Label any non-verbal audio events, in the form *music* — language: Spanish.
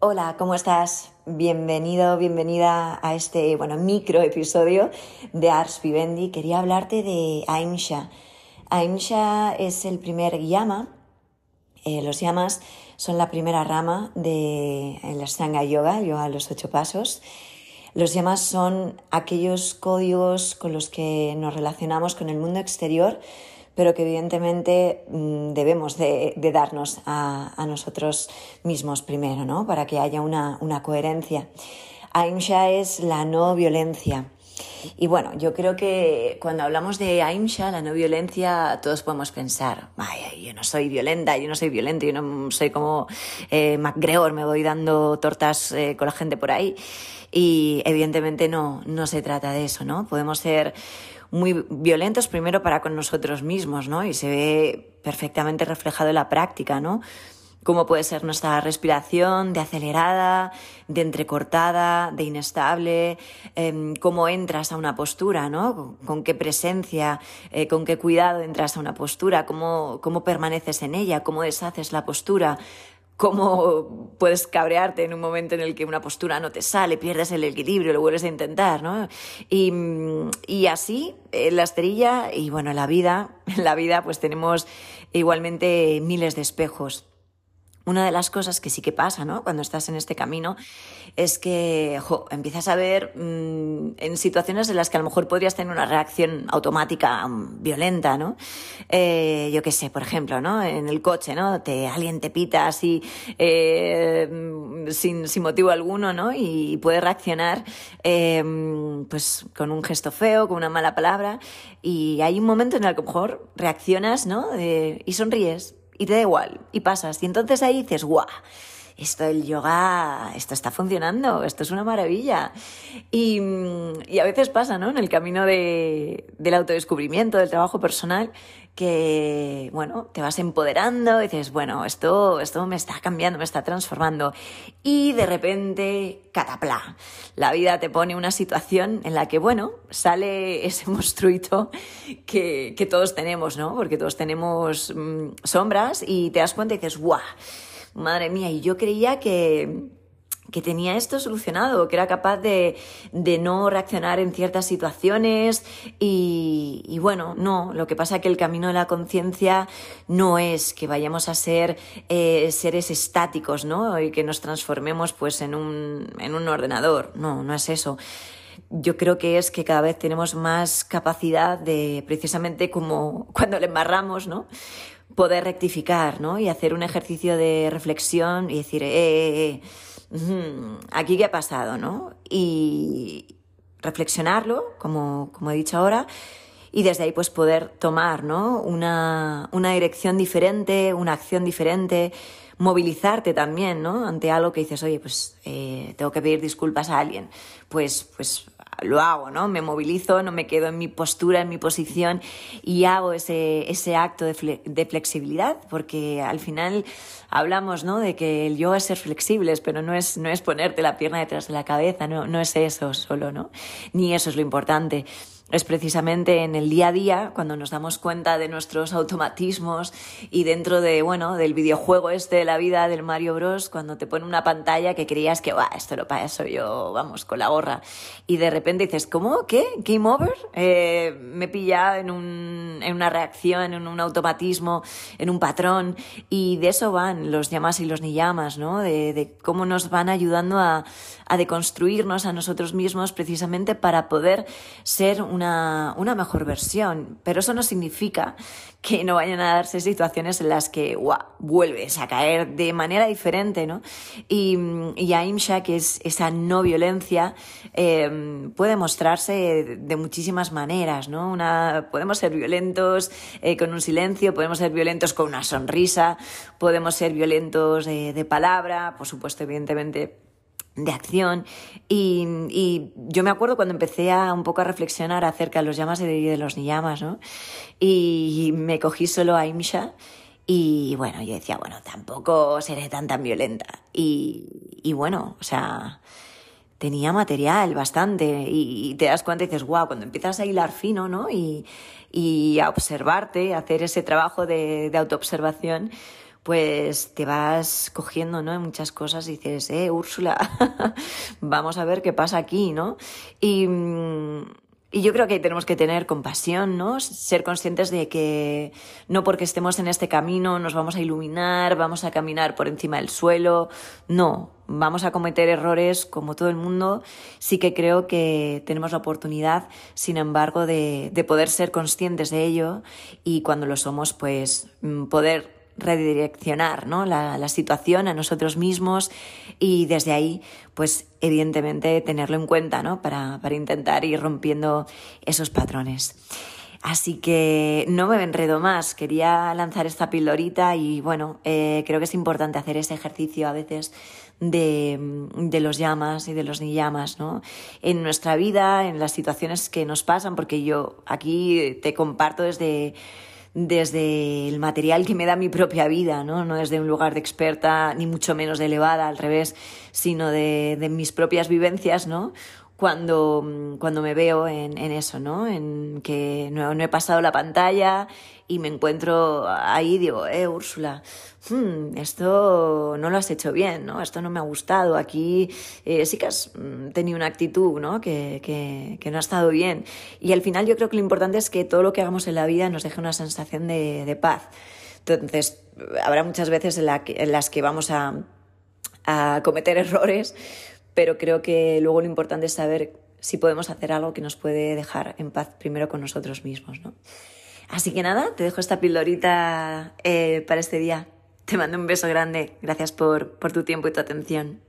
Hola, ¿cómo estás? Bienvenido, bienvenida a este, bueno, micro episodio de Ars Vivendi. Quería hablarte de Aimsha. Aimsha es el primer yama. Eh, los yamas son la primera rama de la Sangha Yoga, yoga a los ocho pasos. Los yamas son aquellos códigos con los que nos relacionamos con el mundo exterior pero que evidentemente mm, debemos de, darnos a, nosotros mismos primero, ¿no? Para que haya una, coherencia. Aimsha es la no violencia. Y bueno, yo creo que cuando hablamos de Aimsha, la no violencia, todos podemos pensar, vaya, yo no soy violenta, yo no soy violento, yo no soy como eh, MacGregor, me voy dando tortas eh, con la gente por ahí. Y evidentemente no, no se trata de eso, ¿no? Podemos ser muy violentos primero para con nosotros mismos, ¿no? Y se ve perfectamente reflejado en la práctica, ¿no? Cómo puede ser nuestra respiración de acelerada, de entrecortada, de inestable, em, cómo entras a una postura, ¿no? Con, qué presencia, eh, con qué cuidado entras a una postura, cómo, cómo permaneces en ella, cómo deshaces la postura, cómo puedes cabrearte en un momento en el que una postura no te sale, pierdes el equilibrio, lo vuelves a intentar, ¿no? Y, y así, en la esterilla y bueno, en la vida, en *laughs* la vida pues tenemos igualmente miles de espejos. Una de las cosas que sí que pasa, ¿no? Cuando estás en este camino, es que empiezas a ver mm, en situaciones en las que a lo mejor podrías tener una reacción automática mm, violenta, ¿no? Eh, yo qué sé, por ejemplo, ¿no? En el coche, ¿no? Te, alguien te pita así eh, mm, sin, sin, motivo alguno, ¿no? Y, puedes reaccionar eh, pues con un gesto feo, con una mala palabra. Y hay un momento en el que a lo mejor reaccionas, ¿no? y sonríes y te da igual y pasas. Y entonces ahí dices, guau, esto del yoga, esto está funcionando, esto es una maravilla. Y, a veces pasa, ¿no? En el camino de, del autodescubrimiento, del trabajo personal, que, bueno, te vas empoderando, y dices, bueno, esto, esto me está cambiando, me está transformando. Y de repente, catapla, la vida te pone una situación en la que, bueno, sale ese *laughs* monstruito que, que todos tenemos, ¿no? Porque todos tenemos mm, sombras y te das cuenta y dices, ¡guau! Madre mía, y yo creía que, que tenía esto solucionado, que era capaz de, de no reaccionar en ciertas situaciones y, bueno, no, lo que pasa es que el camino de la conciencia no es que vayamos a ser eh, seres estáticos, ¿no? Y que nos transformemos pues en un, en un ordenador, no, no es eso. Yo creo que es que cada vez tenemos más capacidad de, precisamente como *laughs* cuando le embarramos, ¿no? Poder rectificar, ¿no? Y hacer un ejercicio de reflexión y decir, eh, eh, eh aquí qué ha pasado, ¿no? Y reflexionarlo, como, como he dicho ahora, y desde ahí pues poder tomar, ¿no? Una, una dirección diferente, una acción diferente, movilizarte también, ¿no? Ante algo que dices, oye, pues eh, tengo que pedir disculpas a alguien. Pues, pues lo hago, ¿no? Me movilizo, no me quedo en mi postura, en mi posición y hago ese, ese acto de, de flexibilidad, porque al final hablamos, ¿no? De que el yoga es ser flexibles, pero no es, no es ponerte la pierna detrás de la cabeza, no, no es eso solo, ¿no? Ni eso es lo importante es precisamente en el día a día cuando nos damos cuenta de nuestros automatismos y dentro de, bueno, del videojuego este de la vida del Mario Bros, cuando te pone una pantalla que creías que, va, esto lo paso yo, vamos, con la gorra. Y de repente dices, ¿cómo? ¿Qué? ¿Game over? Eh, me pilla en, un, en una reacción, en un automatismo, en un patrón. Y de eso van los llamas y los ni llamas, ¿no? De, de cómo nos van ayudando a, a deconstruirnos a nosotros mismos precisamente para poder ser un una, mejor versión, pero eso no significa que no vayan a darse situaciones en las que vuelves a caer de manera diferente, ¿no? Y, y Aimsha, que es esa no violencia, em, puede mostrarse de muchísimas maneras, ¿no? Podemos ser violentos eh, con un silencio, podemos ser violentos con una sonrisa, podemos ser violentos de palabra, por supuesto, evidentemente de acción y, yo me acuerdo cuando empecé a un poco a reflexionar acerca de los llamas y de, los niyamas, ¿no? Y me cogí solo a Imsha y bueno, yo decía, bueno, tampoco seré tan tan violenta. Y, bueno, o sea, tenía material bastante y, te das cuenta y dices, wow, cuando empiezas a hilar fino, ¿no? Y, a observarte, hacer ese trabajo de autoobservación, pues te vas cogiendo, ¿no? En muchas cosas y dices, eh, Úrsula, *laughs* vamos a ver qué pasa aquí, ¿no? Y, mm, y yo creo que tenemos que tener compasión, ¿no? Ser conscientes de que no porque estemos en este camino nos vamos a iluminar, vamos a caminar por encima del suelo. No, vamos a cometer errores como todo el mundo. Sí que creo que tenemos la oportunidad, sin embargo, de, de poder ser conscientes de ello y cuando lo somos, pues mm, poder redireccionar ¿no? la, la, situación a nosotros mismos y desde ahí, pues evidentemente tenerlo en cuenta ¿no? para, para intentar ir rompiendo esos patrones. Así que no me enredo más, quería lanzar esta pildorita y bueno, eh, creo que es importante hacer ese ejercicio a veces de, de, los llamas y de los ni llamas, ¿no? En nuestra vida, en las situaciones que nos pasan, porque yo aquí te comparto desde desde el material que me da mi propia vida, ¿no? No desde un lugar de experta, ni mucho menos de elevada, al revés, sino de, de mis propias vivencias, ¿no? Cuando, cuando me veo en, en eso, ¿no? En que no, no, he pasado la pantalla y me encuentro ahí, digo, eh, Úrsula, hmm, esto no lo has hecho bien, ¿no? Esto no me ha gustado. Aquí eh, sí que has mm, tenido una actitud, ¿no? Que, que, que, no ha estado bien. Y al final yo creo que lo importante es que todo lo que hagamos en la vida nos deje una sensación de, de paz. Entonces, habrá muchas veces en, la que, en las que vamos a, a cometer *laughs* errores, pero creo que luego lo importante es saber si podemos hacer algo que nos puede dejar en paz primero con nosotros mismos, ¿no? Así que nada, te dejo esta pildorita eh, para este día. Te mando un beso grande. Gracias por, por tu tiempo y tu atención.